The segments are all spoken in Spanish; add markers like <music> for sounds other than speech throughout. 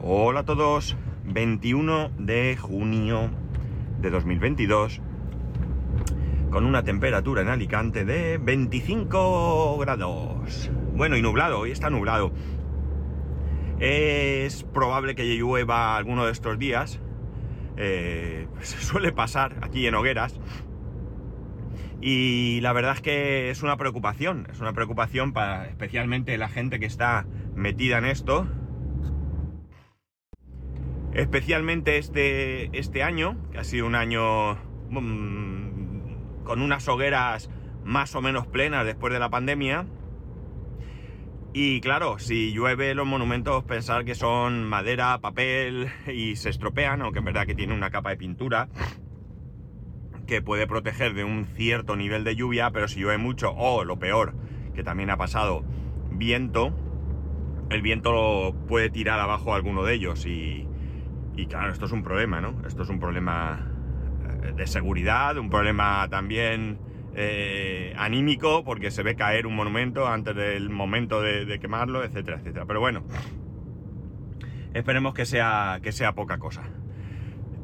Hola a todos, 21 de junio de 2022, con una temperatura en Alicante de 25 grados. Bueno, y nublado, hoy está nublado. Es probable que llueva alguno de estos días. Eh, <laughs> suele pasar aquí en hogueras. Y la verdad es que es una preocupación, es una preocupación para especialmente la gente que está metida en esto, especialmente este, este año, que ha sido un año mm, con unas hogueras más o menos plenas después de la pandemia. Y claro, si llueve los monumentos, pensar que son madera, papel y se estropean, aunque en verdad que tiene una capa de pintura que puede proteger de un cierto nivel de lluvia, pero si llueve mucho, o lo peor, que también ha pasado, viento, el viento puede tirar abajo alguno de ellos y, y claro, esto es un problema, ¿no? Esto es un problema eh, de seguridad, un problema también eh, anímico, porque se ve caer un monumento antes del momento de, quemarlo, etcétera, etcétera. Pero bueno, esperemos que sea, que sea poca cosa.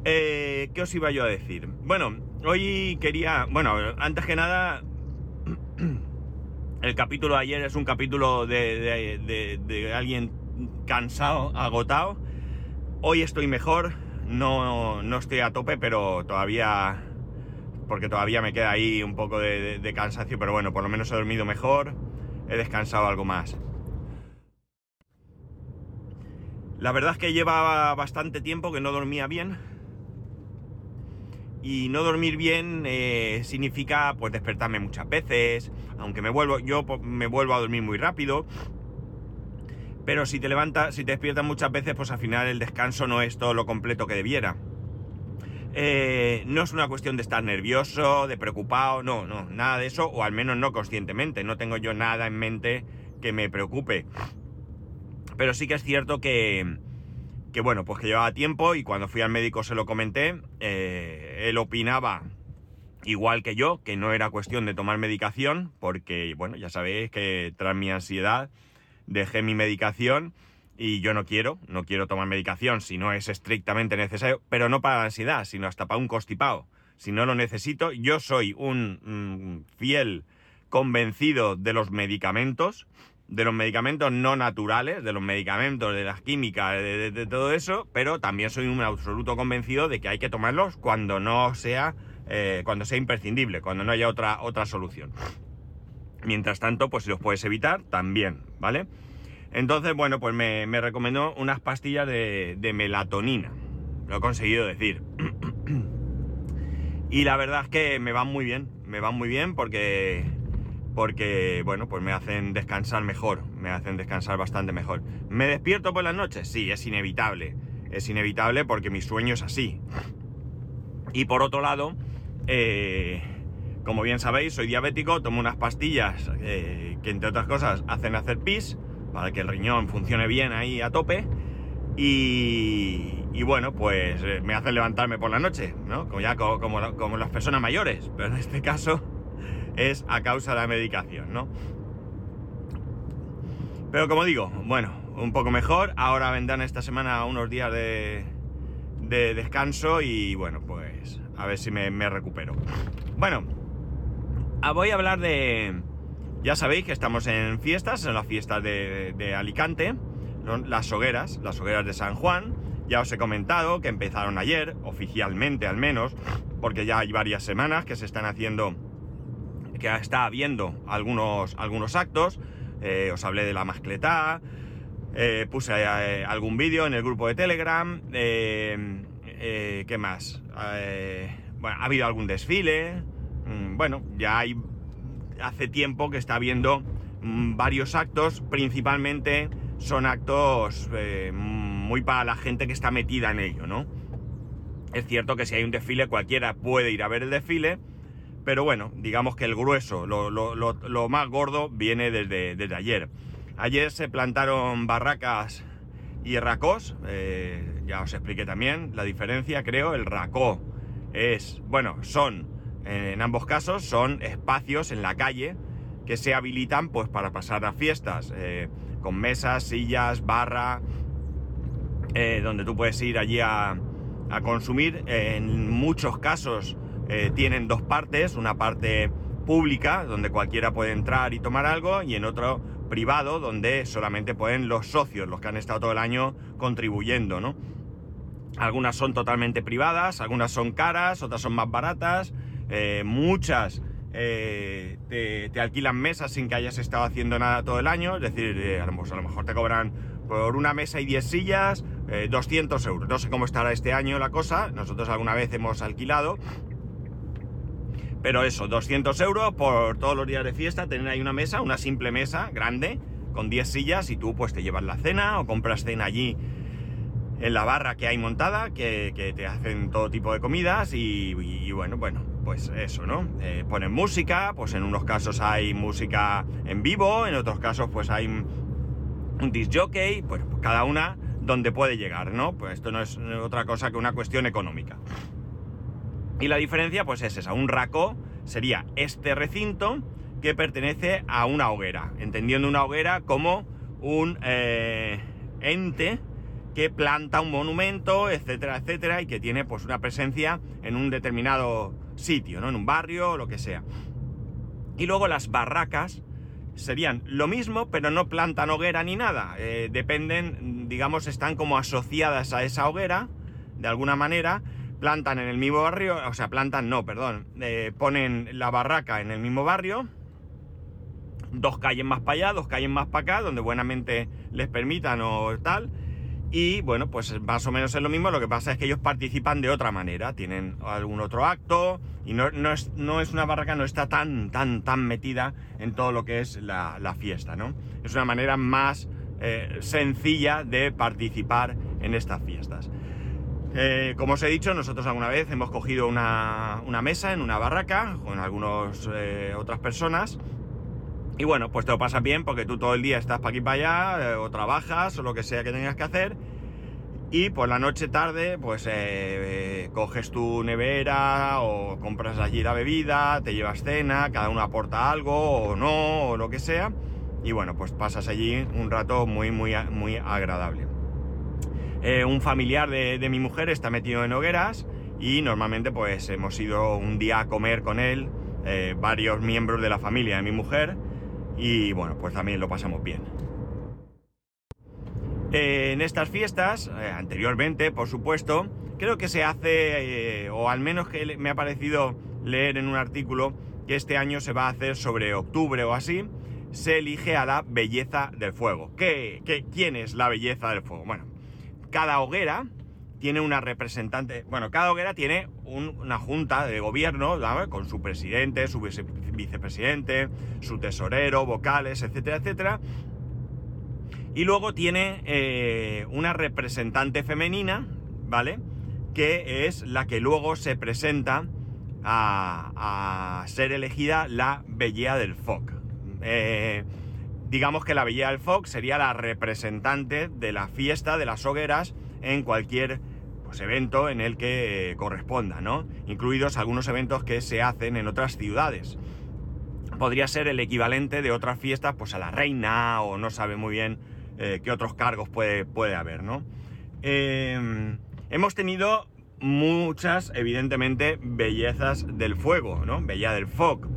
Eh, ¿Qué os iba yo a decir? Bueno, hoy quería, bueno, antes que nada, <clears throat> el capítulo de ayer es un capítulo de, de alguien cansado, agotado Hoy estoy mejor, no, estoy a tope, pero todavía, porque todavía me queda ahí un poco de, cansancio, pero bueno, por lo menos he dormido mejor, he descansado algo más. La verdad es que llevaba bastante tiempo que no dormía bien. Y no dormir bien eh, significa pues despertarme muchas veces. Aunque me vuelvo, yo me vuelvo a dormir muy rápido. Pero si te levantas, si te despiertas muchas veces, pues al final el descanso no es todo lo completo que debiera. Eh, no es una cuestión de estar nervioso, de preocupado, no, no, nada de eso, o al menos no conscientemente, no tengo yo nada en mente que me preocupe. Pero sí que es cierto que, que bueno, pues que llevaba tiempo y cuando fui al médico se lo comenté, eh, él opinaba igual que yo, que no era cuestión de tomar medicación, porque, bueno, ya sabéis que tras mi ansiedad, dejé mi medicación y yo no quiero, no quiero tomar medicación si no es estrictamente necesario, pero no para la ansiedad, sino hasta para un constipado. Si no lo necesito, yo soy un mm, fiel convencido de los medicamentos, de los medicamentos no naturales, de los medicamentos, de las químicas, de, todo eso, pero también soy un absoluto convencido de que hay que tomarlos cuando no sea, eh, cuando sea imprescindible, cuando no haya otra, otra solución. Mientras tanto, pues si los puedes evitar, también, ¿vale? Entonces, bueno, pues me, recomendó unas pastillas de, melatonina. Lo he conseguido decir. <clears throat> y la verdad es que me van muy bien. Me van muy bien porque. Porque, bueno, pues me hacen descansar mejor. Me hacen descansar bastante mejor. ¿Me despierto por las noches? Sí, es inevitable. Es inevitable porque mi sueño es así. Y por otro lado, eh, como bien sabéis, soy diabético, tomo unas pastillas eh, que entre otras cosas hacen hacer pis para que el riñón funcione bien ahí a tope. Y, bueno, pues eh, me hacen levantarme por la noche, ¿no? Como ya como, las personas mayores, <laughs> pero en este caso es a causa de la medicación, ¿no? Pero como digo, bueno, un poco mejor. Ahora vendrán esta semana unos días de, descanso y bueno, pues a ver si me, me recupero. Bueno, voy a hablar de... Ya sabéis que estamos en fiestas, en las fiestas de, Alicante, las hogueras, las hogueras de San Juan. Ya os he comentado que empezaron ayer, oficialmente al menos, porque ya hay varias semanas que se están haciendo, que está habiendo algunos, algunos actos. Eh, os hablé de la mascletá, eh, puse eh, algún vídeo en el grupo de Telegram. ¿Qué más? bueno, ha habido algún desfile. Mm, bueno, ya hay hace tiempo que está habiendo mm, varios actos, principalmente son actos eh, muy para la gente que está metida en ello, ¿no? Es cierto que si hay un desfile cualquiera puede ir a ver el desfile, pero bueno, digamos que el grueso, lo, más gordo viene desde, ayer. Ayer se plantaron barracas y racos, eh, ya os expliqué también la diferencia, creo, el racó es, bueno, son en ambos casos son espacios en la calle que se habilitan pues para pasar las fiestas, eh, con mesas, sillas, barra, eh, donde tú puedes ir allí a, consumir. en muchos casos eh, tienen dos partes, una parte pública, donde cualquiera puede entrar y tomar algo, y en otro privado, donde solamente pueden los socios, los que han estado todo el año contribuyendo, ¿no? Algunas son totalmente privadas, algunas son caras, otras son más baratas, eh, muchas eh, te, alquilan mesas sin que hayas estado haciendo nada todo el año, es decir, eh, a, lo, mejor te cobran por una mesa y 10 sillas 200 euros. No sé cómo estará este año la cosa, nosotros alguna vez hemos alquilado, pero eso, 200 euros por todos los días de fiesta, tener ahí una mesa, una simple mesa grande, con 10 sillas y tú pues te llevas la cena o compras cena allí en la barra que hay montada, que, te hacen todo tipo de comidas y, bueno, bueno, pues eso, ¿no? Eh, ponen música, pues en unos casos hay música en vivo, en otros casos pues hay un disc jockey, pues cada una donde puede llegar, ¿no? Pues esto no es otra cosa que una cuestión económica. Y la diferencia pues es esa, un raco sería este recinto que pertenece a una hoguera, entendiendo una hoguera como un eh, ente que planta un monumento, etcétera, etcétera, y que tiene pues una presencia en un determinado sitio, ¿no? En un barrio lo que sea. Y luego las barracas serían lo mismo, pero no plantan hoguera ni nada. Eh, dependen, digamos, están como asociadas a esa hoguera, de alguna manera, plantan en el mismo barrio, o sea, plantan no, perdón, eh, ponen la barraca en el mismo barrio, dos calles más para allá, dos calles más para acá, donde buenamente les permitan o tal, y bueno, pues más o menos es lo mismo, lo que pasa es que ellos participan de otra manera, tienen algún otro acto, y no, es, no es, una barraca, no está tan, tan, tan metida en todo lo que es la, fiesta, ¿no? Es una manera más eh, sencilla de participar en estas fiestas. Eh, como os he dicho, nosotros alguna vez hemos cogido una, mesa en una barraca con algunas eh, otras personas. Y bueno, pues te lo pasas bien porque tú todo el día estás para aquí para allá, eh, o trabajas, o lo que sea que tengas que hacer. Y por la noche tarde, pues coges tu nevera o compras allí la bebida, te llevas cena, cada uno aporta algo o no, o lo que sea. Y bueno, pues pasas allí un rato muy, muy, muy agradable. Eh, un familiar de, mi mujer está metido en hogueras y normalmente pues hemos ido un día a comer con él, eh, varios miembros de la familia de mi mujer y bueno, pues también lo pasamos bien. Eh, en estas fiestas, anteriormente por supuesto, creo que se hace, o al menos que me ha parecido leer en un artículo, que este año se va a hacer sobre octubre o así, se elige a la belleza del fuego. ¿Qué, qué, quién es la belleza del fuego? Bueno, cada hoguera tiene una representante, bueno, cada hoguera tiene una junta de gobierno con su presidente, su vicepresidente, su tesorero, vocales, etcétera, etcétera. Y luego tiene eh, una representante femenina, ¿vale? Que es la que luego se presenta a, ser elegida la Bellea del FOC. Eh, digamos que la Bella del Fox sería la representante de la fiesta de las hogueras en cualquier pues, evento en el que eh, corresponda, ¿no? Incluidos algunos eventos que se hacen en otras ciudades. Podría ser el equivalente de otras fiestas, pues a la reina, o no sabe muy bien eh, qué otros cargos puede, puede haber, ¿no? Em, hemos tenido muchas, evidentemente, bellezas del fuego, ¿no? Bella del Fog,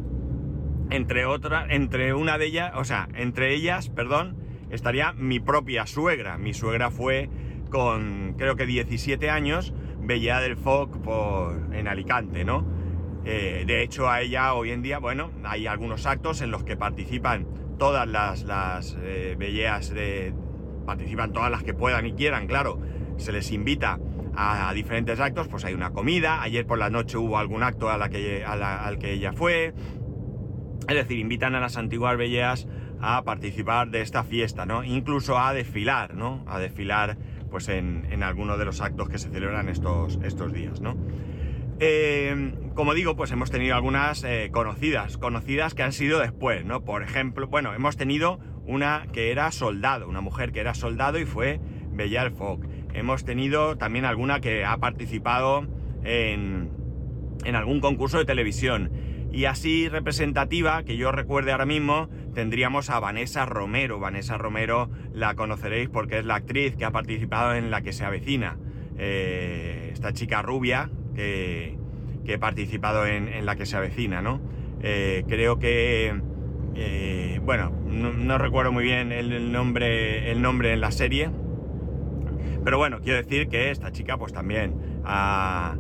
entre otras, entre una de ellas, o sea, entre ellas, perdón, estaría mi propia suegra. Mi suegra fue con, creo que 17 años, Bella del Foc por, en Alicante, ¿no? Eh, de hecho, a ella hoy en día, bueno, hay algunos actos en los que participan todas las, las eh, belleas de... participan todas las que puedan y quieran, claro. Se les invita a, diferentes actos, pues hay una comida, ayer por la noche hubo algún acto a la que, al que ella fue, es decir, invitan a las antiguas belleas a participar de esta fiesta, ¿no? Incluso a desfilar, ¿no? A desfilar, pues, en, en alguno de los actos que se celebran estos, estos días, ¿no? Eh, como digo, pues hemos tenido algunas eh, conocidas, conocidas que han sido después, ¿no? Por ejemplo, bueno, hemos tenido una que era soldado, una mujer que era soldado y fue Bella el Foc. Hemos tenido también alguna que ha participado en, en algún concurso de televisión. Y así representativa, que yo recuerde ahora mismo, tendríamos a Vanessa Romero. Vanessa Romero la conoceréis porque es la actriz que ha participado en La que se avecina. Eh, esta chica rubia que, que he participado en, La que se avecina, ¿no? Eh, creo que... Eh, bueno, no, recuerdo muy bien el, nombre, el nombre en la serie. Pero bueno, quiero decir que esta chica pues también ha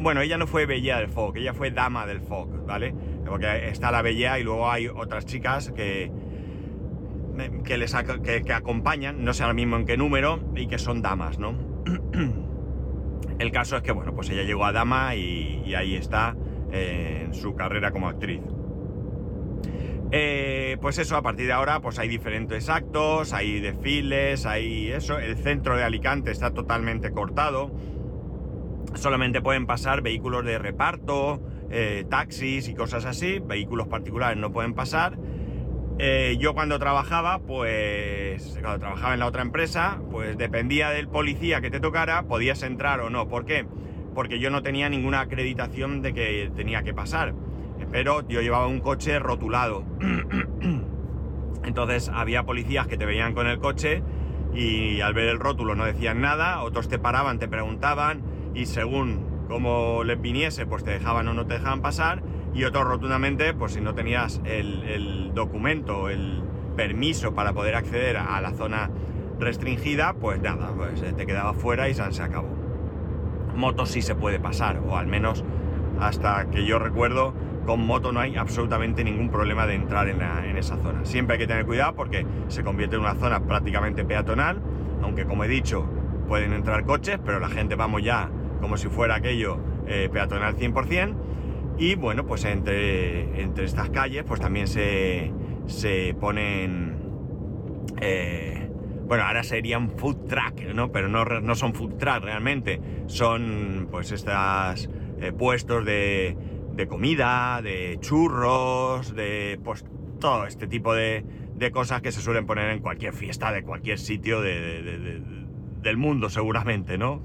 bueno, ella no fue Bella del Fog, ella fue Dama del Fog, ¿vale? Porque está la Bella y luego hay otras chicas que, que, que, acompañan, no sé ahora mismo en qué número, y que son damas, ¿no? <clears throat> El caso es que, bueno, pues ella llegó a Dama y, ahí está eh, en su carrera como actriz. Eh, pues eso, a partir de ahora, pues hay diferentes actos, hay desfiles, hay eso. El centro de Alicante está totalmente cortado solamente pueden pasar vehículos de reparto, eh, taxis y cosas así, vehículos particulares no pueden pasar. Eh, yo cuando trabajaba, pues cuando trabajaba en la otra empresa, pues dependía del policía que te tocara, podías entrar o no. ¿Por qué? Porque yo no tenía ninguna acreditación de que tenía que pasar. Pero yo llevaba un coche rotulado. <clears throat> Entonces había policías que te veían con el coche y al ver el rótulo no decían nada, otros te paraban, te preguntaban, y según cómo les viniese, pues te dejaban o no te dejaban pasar, y otro rotundamente, pues si no tenías el, documento, el permiso para poder acceder a la zona restringida, pues nada, pues eh, te quedaba fuera y se acabó. Moto sí se puede pasar, o al menos hasta que yo recuerdo, con moto no hay absolutamente ningún problema de entrar en, en, esa zona. Siempre hay que tener cuidado porque se convierte en una zona prácticamente peatonal, aunque como he dicho, pueden entrar coches, pero la gente vamos ya como si fuera aquello eh, peatonal 100%. Y bueno, pues entre, entre estas calles pues también se, se ponen... Eh, bueno, ahora serían food truck, ¿no? Pero no, no son food truck realmente. Son pues estas eh, puestos de, de, comida, de churros, de pues todo este tipo de, de, cosas que se suelen poner en cualquier fiesta de cualquier sitio del mundo seguramente, ¿no?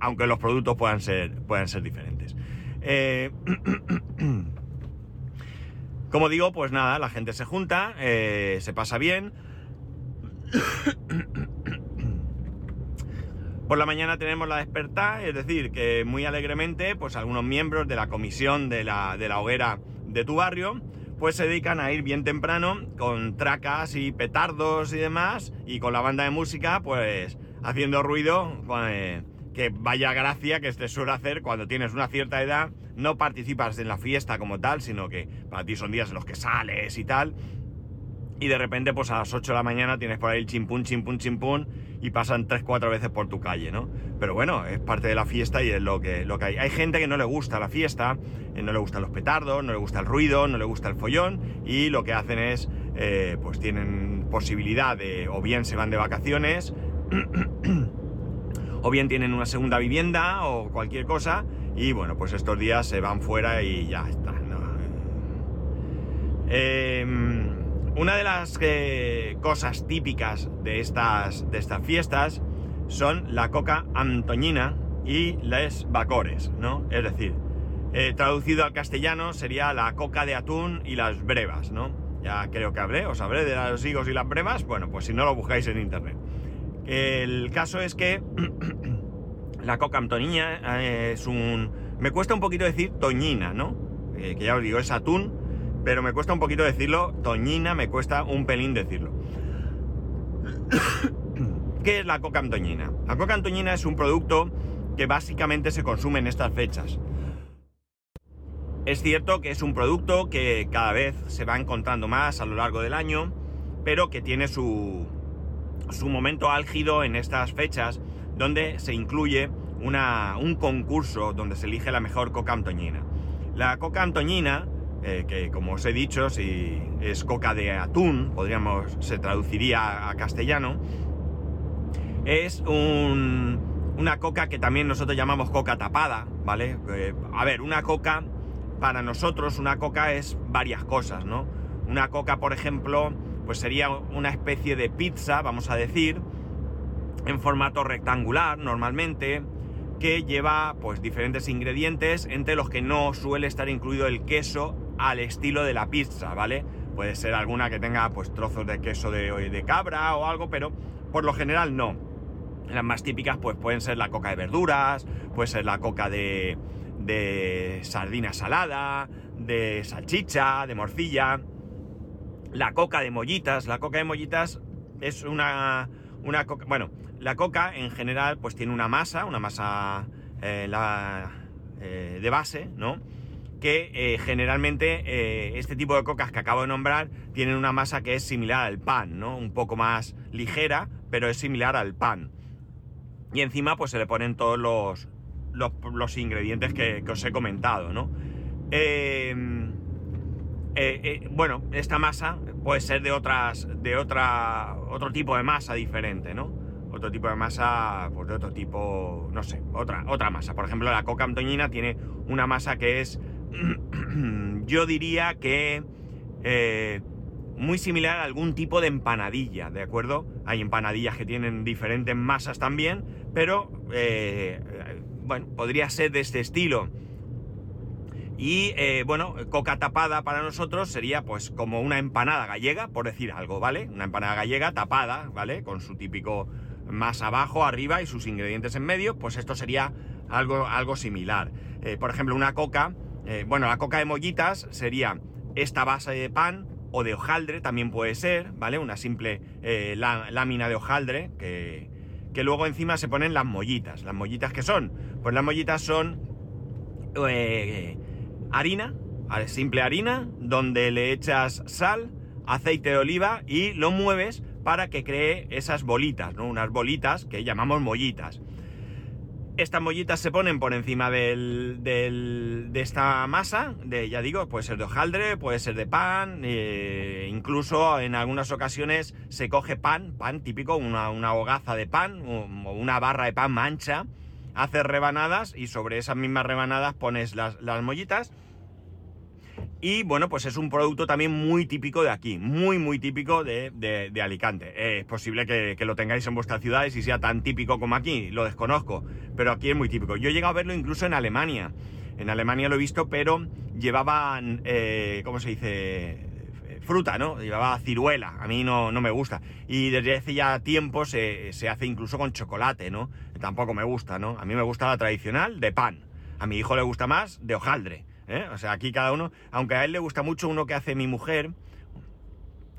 Aunque los productos puedan ser, puedan ser diferentes. Eh, <clears throat> como digo, pues nada, la gente se junta, eh, se pasa bien. <clears throat> Por la mañana tenemos la despertar, es decir, que muy alegremente, pues algunos miembros de la comisión de la, de la hoguera de tu barrio, pues se dedican a ir bien temprano con tracas y petardos y demás, y con la banda de música, pues haciendo ruido, pues, que vaya gracia que te suele hacer cuando tienes una cierta edad, no participas en la fiesta como tal, sino que para ti son días en los que sales y tal, y de repente pues a las 8 de la mañana tienes por ahí el chimpún, chimpún, chimpún, y pasan 3-4 veces por tu calle, ¿no? Pero bueno, es parte de la fiesta y es lo que, lo que hay. Hay gente que no le gusta la fiesta, eh, no le gustan los petardos, no le gusta el ruido, no le gusta el follón, y lo que hacen es, eh, pues tienen posibilidad de, o bien se van de vacaciones, <clears throat> o bien tienen una segunda vivienda o cualquier cosa y bueno, pues estos días se van fuera y ya está. Em, una de las eh, cosas típicas de estas, de estas fiestas son la coca antoñina y las bacores, ¿no? Es decir, eh, traducido al castellano sería la coca de atún y las brevas, ¿no? Ya creo que hablé, os hablé de los higos y las brevas, bueno, pues si no lo buscáis en internet. El caso es que <clears throat> la coca antonina eh, es un... Me cuesta un poquito decir toñina, ¿no? Eh, que ya os digo, es atún, pero me cuesta un poquito decirlo. Toñina me cuesta un pelín decirlo. <coughs> ¿Qué es la coca antoñina? La coca antoñina es un producto que básicamente se consume en estas fechas. Es cierto que es un producto que cada vez se va encontrando más a lo largo del año, pero que tiene su, su momento álgido en estas fechas donde se incluye un concurso donde se elige la mejor coca antoñina. La coca antoñina, eh, que como os he dicho, si es coca de atún, podríamos, se traduciría a castellano, es una coca que también nosotros llamamos coca tapada, ¿vale? Eh, a ver, una coca, para nosotros una coca es varias cosas, ¿no? Una coca, por ejemplo, pues sería una especie de pizza, vamos a decir, en formato rectangular normalmente, que lleva pues diferentes ingredientes entre los que no suele estar incluido el queso al estilo de la pizza, ¿vale? Puede ser alguna que tenga pues trozos de queso de, de cabra o algo, pero por lo general no. Las más típicas pues pueden ser la coca de verduras, puede ser la coca de, de sardina salada, de salchicha, de morcilla, la coca de mollitas. La coca de mollitas es una, una coca, bueno, la coca en general pues tiene una masa, una masa eh, eh, de base, ¿no? Que eh, generalmente este tipo de cocas que acabo de nombrar tienen una masa que es similar al pan, ¿no? Un poco más ligera, pero es similar al pan. Y encima pues se le ponen todos los, los, ingredientes que, os he comentado, ¿no? Bueno, esta masa puede ser de otras, de otra, otro tipo de masa diferente, ¿no? otro tipo de masa, pues de otro tipo, no sé, otra, otra masa. Por ejemplo, la coca antoñina tiene una masa que es, <clears throat> yo diría que eh, muy similar a algún tipo de empanadilla, ¿de acuerdo? Hay empanadillas que tienen diferentes masas también, pero, eh, bueno, podría ser de este estilo. Y eh, bueno, coca tapada para nosotros sería pues como una empanada gallega, por decir algo, ¿vale? Una empanada gallega tapada, ¿vale? Con su típico más abajo, arriba y sus ingredientes en medio, pues esto sería algo, algo similar. Eh, por ejemplo, una coca, eh, bueno, la coca de mollitas sería esta base de pan o de hojaldre, también puede ser, ¿vale? Una simple lámina de hojaldre que, que, luego encima se ponen las mollitas. ¿Las mollitas qué son? Pues las mollitas son harina, simple harina, donde le echas sal, aceite de oliva y lo mueves para que cree esas bolitas, ¿no? Unas bolitas que llamamos mollitas. Estas mollitas se ponen por encima del, de esta masa, de, ya digo, puede ser de hojaldre, puede ser de pan, eh, incluso en algunas ocasiones se coge pan, pan típico, una, hogaza de pan o una barra de pan mancha, haces rebanadas y sobre esas mismas rebanadas pones las, las mollitas y bueno, pues es un producto también muy típico de aquí, muy, muy típico de, Alicante. es posible que, lo tengáis en vuestras ciudades y sea tan típico como aquí, lo desconozco, pero aquí es muy típico. Yo he llegado a verlo incluso en Alemania. En Alemania lo he visto, pero llevaban, eh, ¿cómo se dice? Fruta, ¿no? Llevaba ciruela, a mí no, no me gusta. Y desde hace ya tiempo se, se hace incluso con chocolate, ¿no? Tampoco me gusta, ¿no? A mí me gusta la tradicional de pan. A mi hijo le gusta más de hojaldre. ¿Eh? O sea, aquí cada uno, aunque a él le gusta mucho uno que hace mi mujer,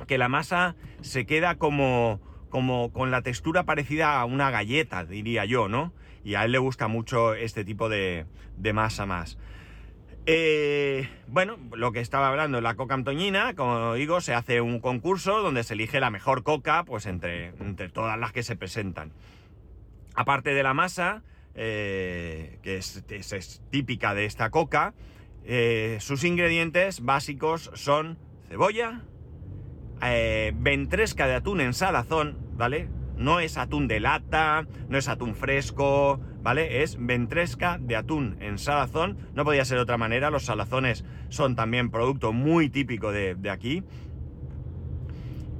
que la masa se queda como, como con la textura parecida a una galleta, diría yo, ¿no? Y a él le gusta mucho este tipo de, masa más. Eh, bueno, lo que estaba hablando, la coca antoñina, como digo, se hace un concurso donde se elige la mejor coca, pues entre, entre todas las que se presentan. Aparte de la masa, eh, que es, típica de esta coca, eh, sus ingredientes básicos son cebolla, eh, ventresca de atún en salazón, ¿vale? No es atún de lata, no es atún fresco, ¿vale? Es ventresca de atún en salazón. No podía ser de otra manera, los salazones son también producto muy típico de, aquí.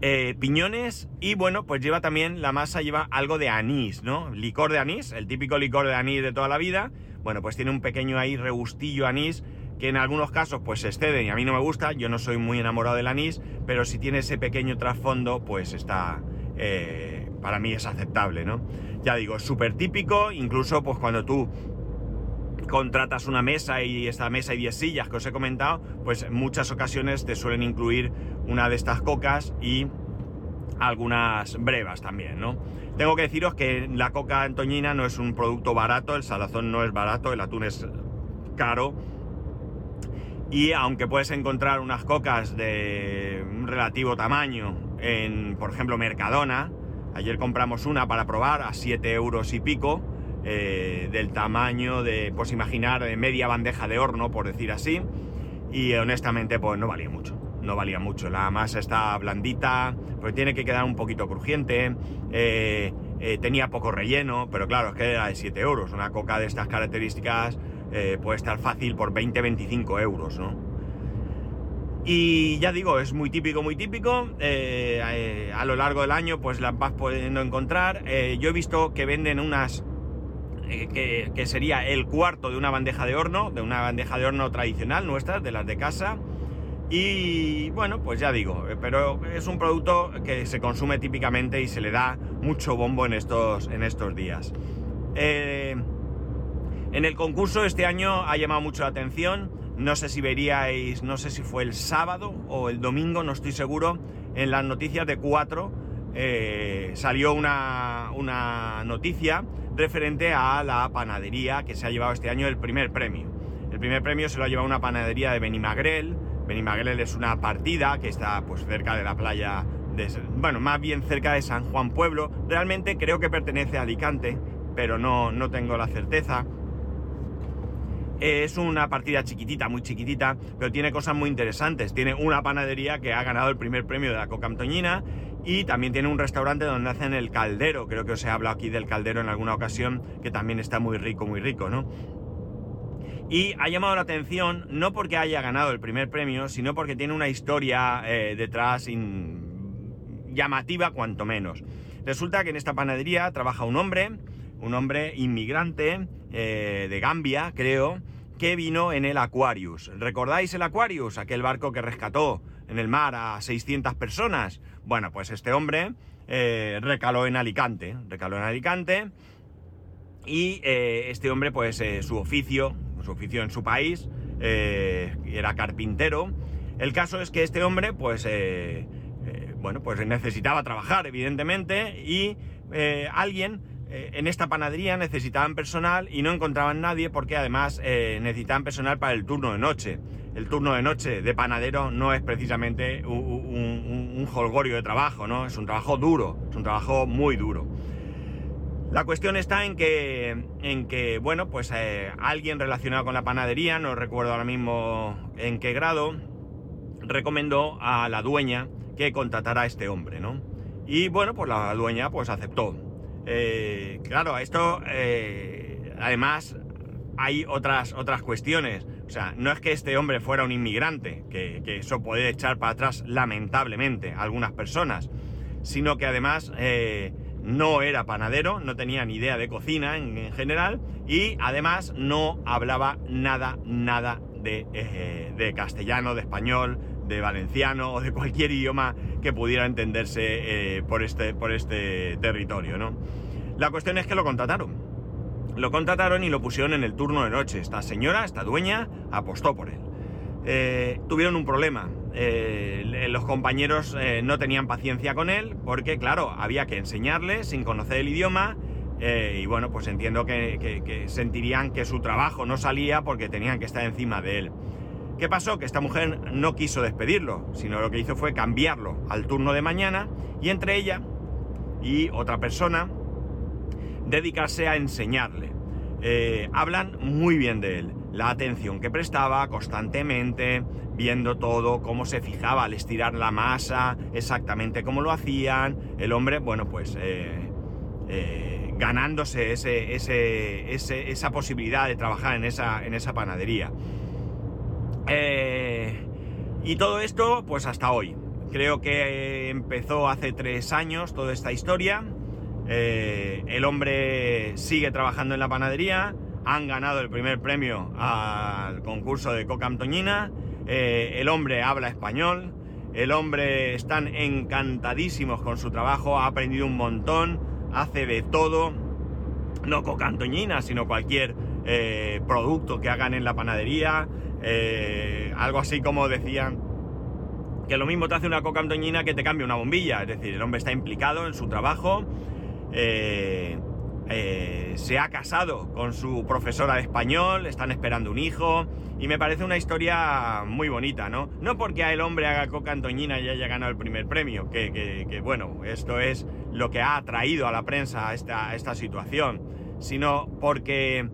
Eh, piñones y bueno, pues lleva también, la masa lleva algo de anís, ¿no? Licor de anís, el típico licor de anís de toda la vida. Bueno, pues tiene un pequeño ahí regustillo anís que en algunos casos pues se exceden y a mí no me gusta, yo no soy muy enamorado del anís, pero si tiene ese pequeño trasfondo pues está, eh, para mí es aceptable, ¿no? Ya digo, súper típico, incluso pues cuando tú contratas una mesa y esta mesa y 10 sillas que os he comentado, pues en muchas ocasiones te suelen incluir una de estas cocas y algunas brevas también, ¿no? Tengo que deciros que la coca antoñina no es un producto barato, el salazón no es barato, el atún es caro, y aunque puedes encontrar unas cocas de un relativo tamaño en, por ejemplo, Mercadona, ayer compramos una para probar a 7 euros y pico, eh, del tamaño de, pues imaginar, de media bandeja de horno, por decir así, y honestamente pues no valía mucho, no valía mucho, la masa está blandita, pues tiene que quedar un poquito crujiente, eh, eh, tenía poco relleno, pero claro, es que era de 7 euros, una coca de estas características eh, puede estar fácil por 20-25 euros, ¿no? Y ya digo, es muy típico, muy típico. Eh, eh, a lo largo del año, pues las vas pudiendo encontrar. yo he visto que venden unas que, sería el cuarto de una bandeja de horno, de una bandeja de horno tradicional nuestra, de las de casa. Y bueno, pues ya digo, pero es un producto que se consume típicamente y se le da mucho bombo en estos, en estos días. En el concurso este año ha llamado mucho la atención. No sé si veríais, no sé si fue el sábado o el domingo, no estoy seguro, en las noticias de 4 salió una, una noticia referente a la panadería que se ha llevado este año el primer premio. El primer premio se lo ha llevado una panadería de Benimagrel. Benimagrel es una partida que está pues cerca de la playa de, bueno, más bien cerca de San Juan Pueblo. Realmente creo que pertenece a Alicante, pero no, no tengo la certeza. Es una partida chiquitita, muy chiquitita, pero tiene cosas muy interesantes. Tiene una panadería que ha ganado el primer premio de la Coca Antoñina y también tiene un restaurante donde hacen el caldero, creo que os he hablado aquí del caldero en alguna ocasión, que también está muy rico, muy rico, ¿no? Y ha llamado la atención no porque haya ganado el primer premio, sino porque tiene una historia eh, detrás llamativa cuanto menos. Resulta que en esta panadería trabaja un hombre, un hombre inmigrante eh, de Gambia, creo, que vino en el Aquarius. ¿Recordáis el Aquarius? Aquel barco que rescató en el mar a 600 personas. Bueno, pues este hombre eh, recaló en Alicante, recaló en Alicante y eh, este hombre, pues su oficio, su oficio en su país, era carpintero. El caso es que este hombre, pues, bueno, pues necesitaba trabajar, evidentemente, y alguien en esta panadería necesitaban personal y no encontraban nadie porque además necesitaban personal para el turno de noche el turno de noche de panadero no es precisamente un, holgorio de trabajo, ¿no? Es un trabajo duro, es un trabajo muy duro. La cuestión está en que, en que bueno, pues eh, alguien relacionado con la panadería, no recuerdo ahora mismo en qué grado, recomendó a la dueña que contratara a este hombre, ¿no? Y bueno, pues la dueña pues aceptó. Eh, claro, esto eh, además hay otras, otras cuestiones. O sea, no es que este hombre fuera un inmigrante, que, eso puede echar para atrás lamentablemente a algunas personas, sino que además eh, no era panadero, no tenía ni idea de cocina en, general y además no hablaba nada, nada de, eh, de, castellano, de español, de valenciano o de cualquier idioma que pudiera entenderse eh, por, este, por este territorio, ¿no? La cuestión es que lo contrataron lo contrataron y lo pusieron en el turno de noche. Esta señora, esta dueña, apostó por él. Eh, tuvieron un problema. Eh, los compañeros no tenían paciencia con él porque, claro, había que enseñarle sin conocer el idioma y bueno, pues entiendo que, sentirían que su trabajo no salía porque tenían que estar encima de él. ¿Qué pasó? Que esta mujer no quiso despedirlo, sino lo que hizo fue cambiarlo al turno de mañana y entre ella y otra persona dedicarse a enseñarle. Eh, hablan muy bien de él, la atención que prestaba constantemente, viendo todo, cómo se fijaba al estirar la masa, exactamente cómo lo hacían. El hombre, bueno, pues eh, eh, ganándose esa posibilidad de trabajar en esa panadería. Y todo esto, pues hasta hoy. Creo que empezó hace tres años toda esta historia. Eh, el hombre sigue trabajando en la panadería, han ganado el primer premio al concurso de Coca Antoñina, eh, el hombre habla español, el hombre están encantadísimos con su trabajo, ha aprendido un montón, hace de todo, no Coca Antoñina, sino cualquier eh, producto que hagan en la panadería, algo así como decían que lo mismo te hace una coca antoñina que te cambia una bombilla. Es decir, el hombre está implicado en su trabajo, eh, eh, se ha casado con su profesora de español, están esperando un hijo, y me parece una historia muy bonita, ¿no? No porque el hombre haga coca antoñina y haya ganado el primer premio, que, bueno, esto es lo que ha atraído a la prensa a esta, a esta situación, sino porque,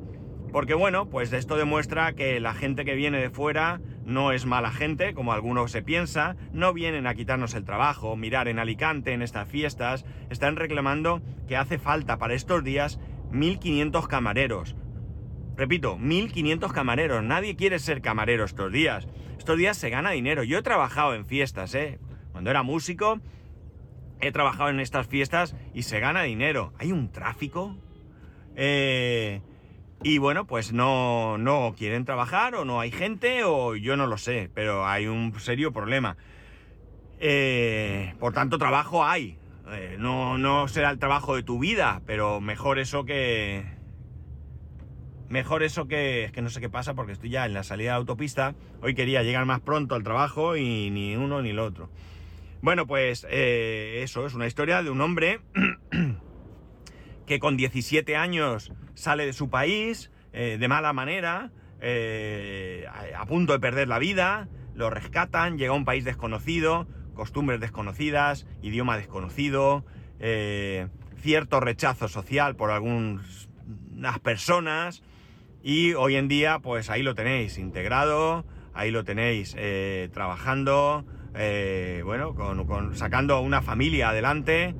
porque, bueno, pues esto demuestra que la gente que viene de fuera no es mala gente, como algunos se piensa, no vienen a quitarnos el trabajo, mirar en Alicante, en estas fiestas, están reclamando que hace falta para estos días 1.500 camareros. Repito, 1.500 camareros, nadie quiere ser camarero estos días. Estos días se gana dinero. Yo he trabajado en fiestas, ¿eh? Cuando era músico, he trabajado en estas fiestas y se gana dinero. Hay un tráfico eh, y bueno, pues no, no quieren trabajar o no hay gente o yo no lo sé, pero hay un serio problema. Eh, por tanto, trabajo hay. Eh, no, no será el trabajo de tu vida, pero mejor eso que... Mejor eso que... Es que no sé qué pasa porque estoy ya en la salida de autopista. Hoy quería llegar más pronto al trabajo y ni uno ni lo otro. Bueno, pues eh, eso es una historia de un hombre <clears throat> que con 17 años sale de su país eh, de mala manera, a punto de perder la vida, lo rescatan, llega a un país desconocido, costumbres desconocidas, idioma desconocido, eh, cierto rechazo social por algunas personas y hoy en día pues ahí lo tenéis integrado, ahí lo tenéis eh, trabajando, eh, bueno, con, sacando una familia adelante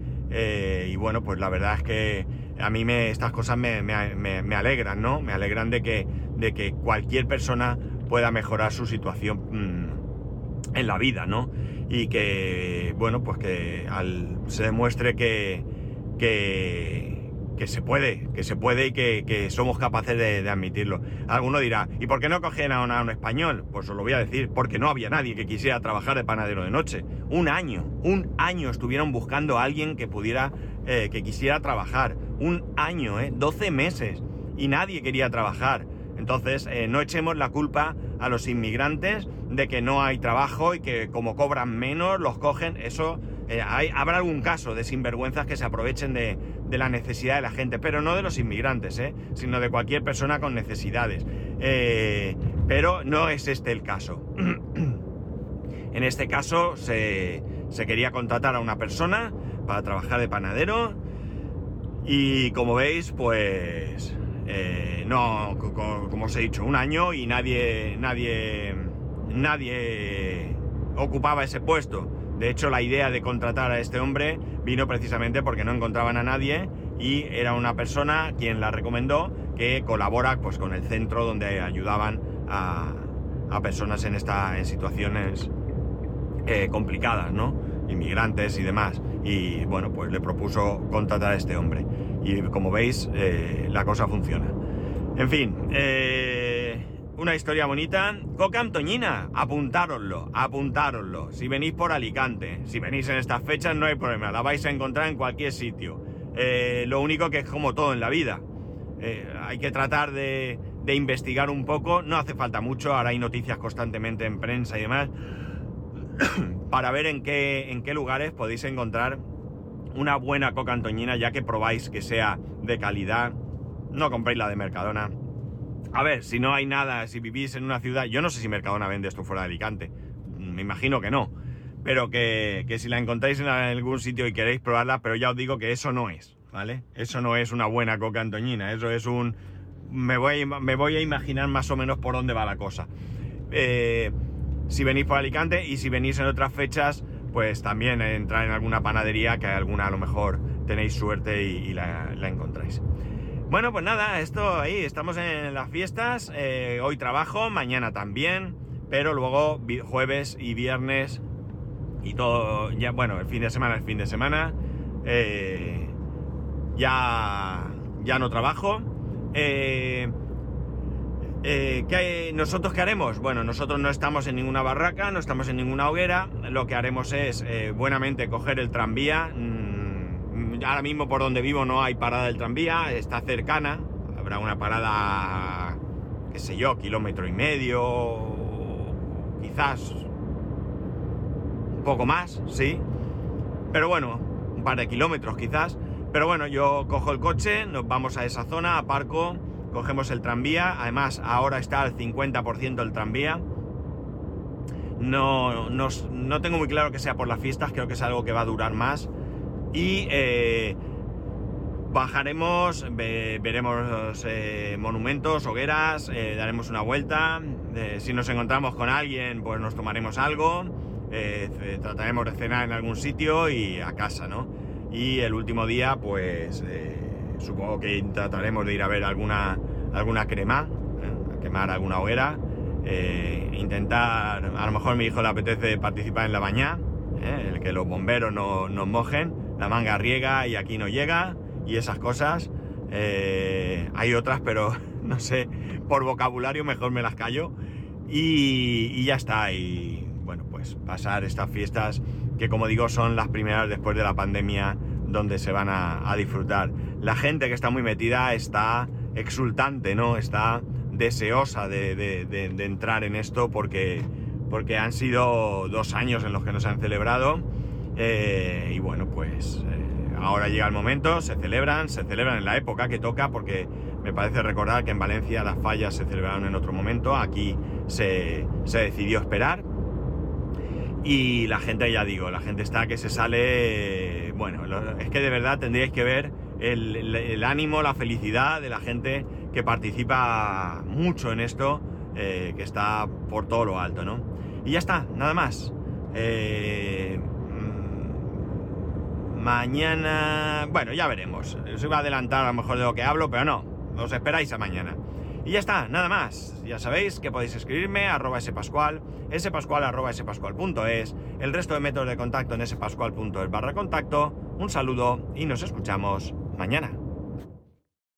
y bueno, pues la verdad es que a mí me, estas cosas me, me, alegran, ¿no? Me alegran de que, de que cualquier persona pueda mejorar su situación mm, en la vida, ¿no? y que, bueno, pues que al, se demuestre que, que, se puede, que se puede y que, somos capaces de, admitirlo. Alguno dirá, ¿y por qué no cogían a un, español? Pues os lo voy a decir, porque no había nadie que quisiera trabajar de panadero de noche. Un año, un año estuvieron buscando a alguien que pudiera, eh, que quisiera trabajar. Un año, ¿eh? 12 meses. Y nadie quería trabajar. Entonces, eh, no echemos la culpa a los inmigrantes de que no hay trabajo y que como cobran menos los cogen. Eso, eh, habrá algún caso de sinvergüenzas que se aprovechen de, la necesidad de la gente, pero no de los inmigrantes, ¿eh? sino de cualquier persona con necesidades. pero no es este el caso. <clears throat> en este caso se, quería contratar a una persona para trabajar de panadero y como veis, pues eh, no, como os he dicho, un año y nadie, nadie, nadie ocupaba ese puesto. De hecho, la idea de contratar a este hombre vino precisamente porque no encontraban a nadie y era una persona quien la recomendó que colabora pues, con el centro donde ayudaban a, personas en, esta, en situaciones eh, complicadas, ¿no? Inmigrantes y demás. Y bueno, pues le propuso contratar a este hombre. Y como veis, eh, la cosa funciona. En fin, eh, una historia bonita. Coca Antoñina, apuntároslo, apuntároslo. Si venís por Alicante, si venís en estas fechas no hay problema, la vais a encontrar en cualquier sitio. Eh, lo único que es como todo en la vida. hay que tratar de, de investigar un poco, no hace falta mucho, ahora hay noticias constantemente en prensa y demás, <coughs> para ver en qué, en qué lugares podéis encontrar una buena coca antoñina, ya que probáis que sea de calidad. No compréis la de Mercadona. A ver, si no hay nada, si vivís en una ciudad, yo no sé si Mercadona vende esto fuera de Alicante. Me imagino que no. Pero que, si la encontráis en algún sitio y queréis probarla, pero ya os digo que eso no es, ¿vale? Eso no es una buena coca antoñina, eso es un... Me voy, me voy a imaginar más o menos por dónde va la cosa. Eh, si venís por Alicante y si venís en otras fechas, pues también entrar en alguna panadería que alguna a lo mejor tenéis suerte y, la, encontráis. Bueno, pues nada, esto ahí, estamos en las fiestas, eh, hoy trabajo, mañana también, pero luego jueves y viernes y todo, ya bueno, el fin de semana, el fin de semana, eh, ya, ya no trabajo. Eh, eh, ¿qué, ¿Nosotros qué haremos? Bueno, nosotros no estamos en ninguna barraca, no estamos en ninguna hoguera. Lo que haremos es buenamente coger el tranvía. Ahora mismo por donde vivo no hay parada del tranvía, está cercana. Habrá una parada, qué sé yo, kilómetro y medio, quizás un poco más, sí. Pero bueno, un par de kilómetros quizás. Pero bueno, yo cojo el coche, nos vamos a esa zona, aparco cogemos el tranvía, además ahora está al 50% el tranvía. No, no, tengo muy claro que sea por las fiestas, creo que es algo que va a durar más. Y eh, bajaremos, veremos eh, monumentos, hogueras, eh, daremos una vuelta. si nos encontramos con alguien, pues nos tomaremos algo. trataremos de cenar en algún sitio y a casa, ¿no? Y el último día, pues supongo que trataremos de ir a ver alguna, alguna crema, eh, a quemar alguna hoguera, eh, intentar, a lo mejor mi hijo le apetece participar en la baña, eh, el que los bomberos no, nos mojen, la manga riega y aquí no llega, y esas cosas. Eh, hay otras, pero <laughs> no sé, por vocabulario mejor me las callo. Y, ya está. Y bueno, pues pasar estas fiestas que como digo son las primeras después de la pandemia donde se van a, disfrutar. La gente que está muy metida está exultante, ¿no? Está deseosa de, entrar en esto porque, porque han sido dos años en los que nos han celebrado. Eh, y bueno, pues eh, ahora llega el momento, se celebran, se celebran en la época que toca porque me parece recordar que en Valencia las fallas se celebraron en otro momento, aquí se, decidió esperar. Y la gente, ya digo, la gente está que se sale. Bueno, es que de verdad tendríais que ver el, ánimo, la felicidad de la gente que participa mucho en esto, eh, que está por todo lo alto, ¿no? Y ya está, nada más. Mañana. Bueno, ya veremos. Os iba a adelantar a lo mejor de lo que hablo, pero no. Os esperáis a mañana. Y ya está, nada más. Ya sabéis que podéis escribirme a arroba spascual, spascual arroba spascual.es, el resto de métodos de contacto en spascual.es barra contacto. Un saludo y nos escuchamos mañana.